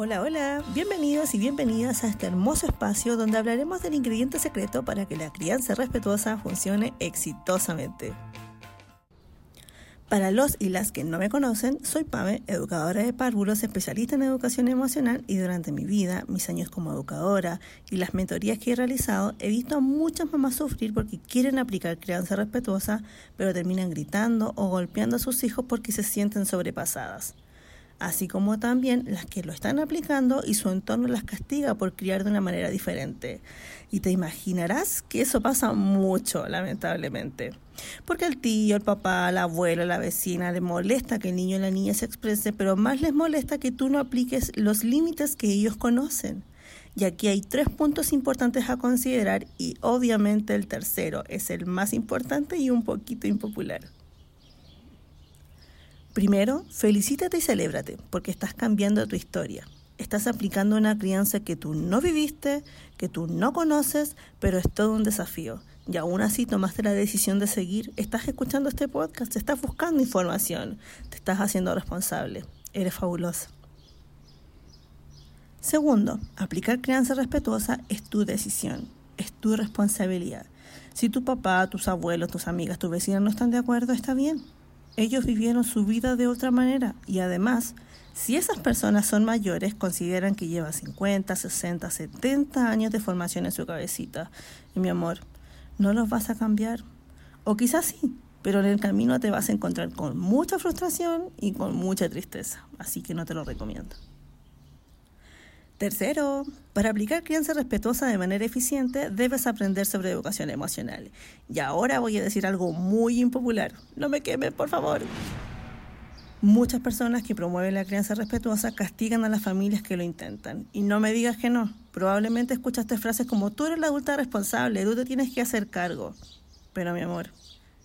Hola, hola, bienvenidos y bienvenidas a este hermoso espacio donde hablaremos del ingrediente secreto para que la crianza respetuosa funcione exitosamente. Para los y las que no me conocen, soy Pame, educadora de párvulos, especialista en educación emocional y durante mi vida, mis años como educadora y las mentorías que he realizado, he visto a muchas mamás sufrir porque quieren aplicar crianza respetuosa, pero terminan gritando o golpeando a sus hijos porque se sienten sobrepasadas así como también las que lo están aplicando y su entorno las castiga por criar de una manera diferente. Y te imaginarás que eso pasa mucho, lamentablemente. Porque al tío, el papá, la abuela, la vecina le molesta que el niño o la niña se exprese, pero más les molesta que tú no apliques los límites que ellos conocen. Y aquí hay tres puntos importantes a considerar y obviamente el tercero es el más importante y un poquito impopular. Primero, felicítate y celébrate, porque estás cambiando tu historia. Estás aplicando una crianza que tú no viviste, que tú no conoces, pero es todo un desafío. Y aún así tomaste la decisión de seguir. Estás escuchando este podcast, estás buscando información, te estás haciendo responsable. Eres fabuloso. Segundo, aplicar crianza respetuosa es tu decisión, es tu responsabilidad. Si tu papá, tus abuelos, tus amigas, tus vecinos no están de acuerdo, está bien ellos vivieron su vida de otra manera y además, si esas personas son mayores, consideran que lleva 50, 60, 70 años de formación en su cabecita. Y mi amor, no los vas a cambiar. O quizás sí, pero en el camino te vas a encontrar con mucha frustración y con mucha tristeza. Así que no te lo recomiendo. Tercero, para aplicar crianza respetuosa de manera eficiente, debes aprender sobre educación emocional. Y ahora voy a decir algo muy impopular. No me quemen, por favor. Muchas personas que promueven la crianza respetuosa castigan a las familias que lo intentan. Y no me digas que no. Probablemente escuchaste frases como tú eres la adulta responsable, tú te tienes que hacer cargo. Pero mi amor,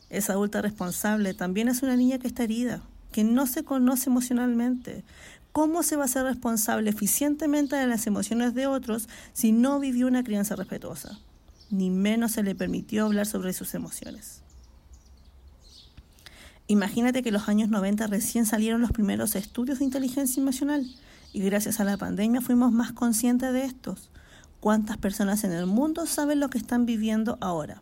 esa adulta responsable también es una niña que está herida, que no se conoce emocionalmente, ¿Cómo se va a ser responsable eficientemente de las emociones de otros si no vivió una crianza respetuosa? Ni menos se le permitió hablar sobre sus emociones. Imagínate que los años 90 recién salieron los primeros estudios de inteligencia emocional y gracias a la pandemia fuimos más conscientes de estos. ¿Cuántas personas en el mundo saben lo que están viviendo ahora?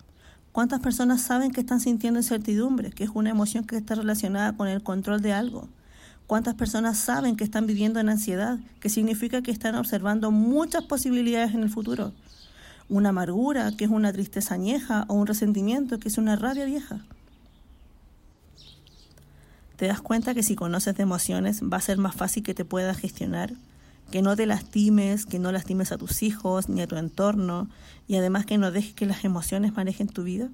¿Cuántas personas saben que están sintiendo incertidumbre, que es una emoción que está relacionada con el control de algo? ¿Cuántas personas saben que están viviendo en ansiedad? Que significa que están observando muchas posibilidades en el futuro. Una amargura, que es una tristeza añeja, o un resentimiento, que es una rabia vieja. ¿Te das cuenta que si conoces de emociones va a ser más fácil que te puedas gestionar? Que no te lastimes, que no lastimes a tus hijos ni a tu entorno y además que no dejes que las emociones manejen tu vida.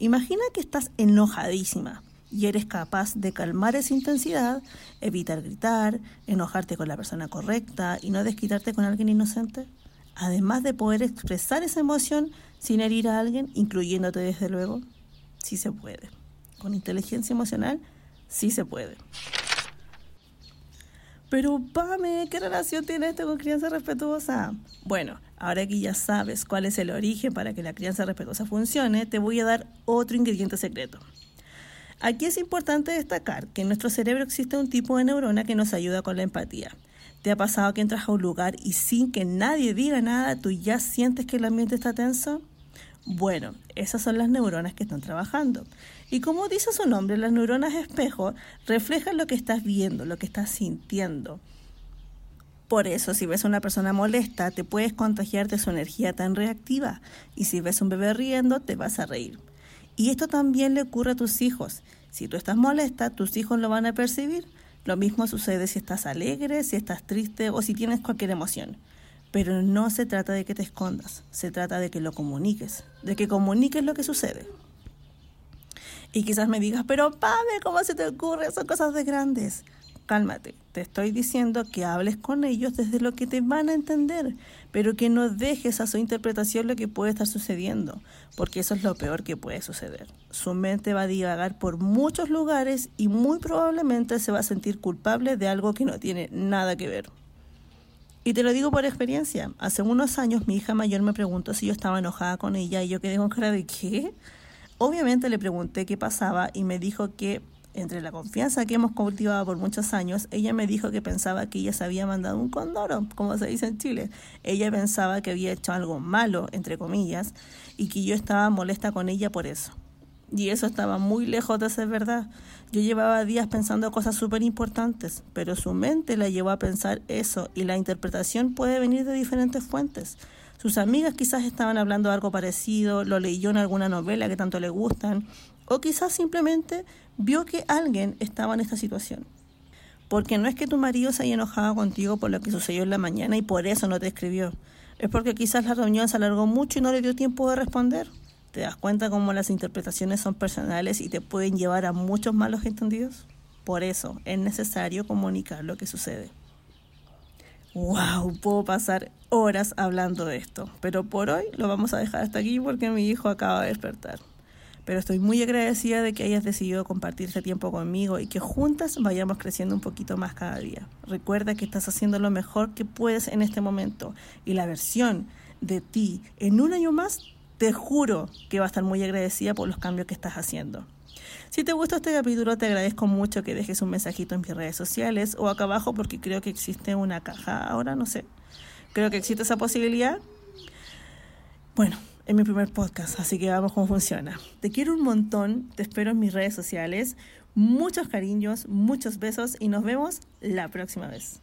Imagina que estás enojadísima, y eres capaz de calmar esa intensidad, evitar gritar, enojarte con la persona correcta y no desquitarte con alguien inocente, además de poder expresar esa emoción sin herir a alguien, incluyéndote desde luego, sí se puede. Con inteligencia emocional, sí se puede. Pero, Pame, ¿qué relación tiene esto con crianza respetuosa? Bueno, ahora que ya sabes cuál es el origen para que la crianza respetuosa funcione, te voy a dar otro ingrediente secreto. Aquí es importante destacar que en nuestro cerebro existe un tipo de neurona que nos ayuda con la empatía. ¿Te ha pasado que entras a un lugar y sin que nadie diga nada, tú ya sientes que el ambiente está tenso? Bueno, esas son las neuronas que están trabajando. Y como dice su nombre, las neuronas espejo reflejan lo que estás viendo, lo que estás sintiendo. Por eso, si ves a una persona molesta, te puedes contagiar de su energía tan reactiva. Y si ves a un bebé riendo, te vas a reír. Y esto también le ocurre a tus hijos. Si tú estás molesta, tus hijos lo van a percibir. Lo mismo sucede si estás alegre, si estás triste o si tienes cualquier emoción. Pero no se trata de que te escondas, se trata de que lo comuniques, de que comuniques lo que sucede. Y quizás me digas, pero Pame, ¿cómo se te ocurre? Son cosas de grandes cálmate, te estoy diciendo que hables con ellos desde lo que te van a entender, pero que no dejes a su interpretación lo que puede estar sucediendo, porque eso es lo peor que puede suceder. Su mente va a divagar por muchos lugares y muy probablemente se va a sentir culpable de algo que no tiene nada que ver. Y te lo digo por experiencia. Hace unos años mi hija mayor me preguntó si yo estaba enojada con ella y yo quedé con cara de ¿qué? Obviamente le pregunté qué pasaba y me dijo que entre la confianza que hemos cultivado por muchos años, ella me dijo que pensaba que ella se había mandado un condoro, como se dice en Chile. Ella pensaba que había hecho algo malo, entre comillas, y que yo estaba molesta con ella por eso. Y eso estaba muy lejos de ser verdad. Yo llevaba días pensando cosas súper importantes, pero su mente la llevó a pensar eso y la interpretación puede venir de diferentes fuentes. Sus amigas quizás estaban hablando algo parecido, lo leyó en alguna novela que tanto le gustan, o quizás simplemente vio que alguien estaba en esta situación. Porque no es que tu marido se haya enojado contigo por lo que sucedió en la mañana y por eso no te escribió. Es porque quizás la reunión se alargó mucho y no le dio tiempo de responder. ¿Te das cuenta cómo las interpretaciones son personales y te pueden llevar a muchos malos entendidos? Por eso es necesario comunicar lo que sucede. ¡Wow! Puedo pasar horas hablando de esto, pero por hoy lo vamos a dejar hasta aquí porque mi hijo acaba de despertar. Pero estoy muy agradecida de que hayas decidido compartir este tiempo conmigo y que juntas vayamos creciendo un poquito más cada día. Recuerda que estás haciendo lo mejor que puedes en este momento y la versión de ti en un año más te juro que va a estar muy agradecida por los cambios que estás haciendo. Si te gustó este capítulo, te agradezco mucho que dejes un mensajito en mis redes sociales o acá abajo porque creo que existe una caja ahora, no sé. Creo que existe esa posibilidad. Bueno, es mi primer podcast, así que vamos cómo funciona. Te quiero un montón, te espero en mis redes sociales. Muchos cariños, muchos besos y nos vemos la próxima vez.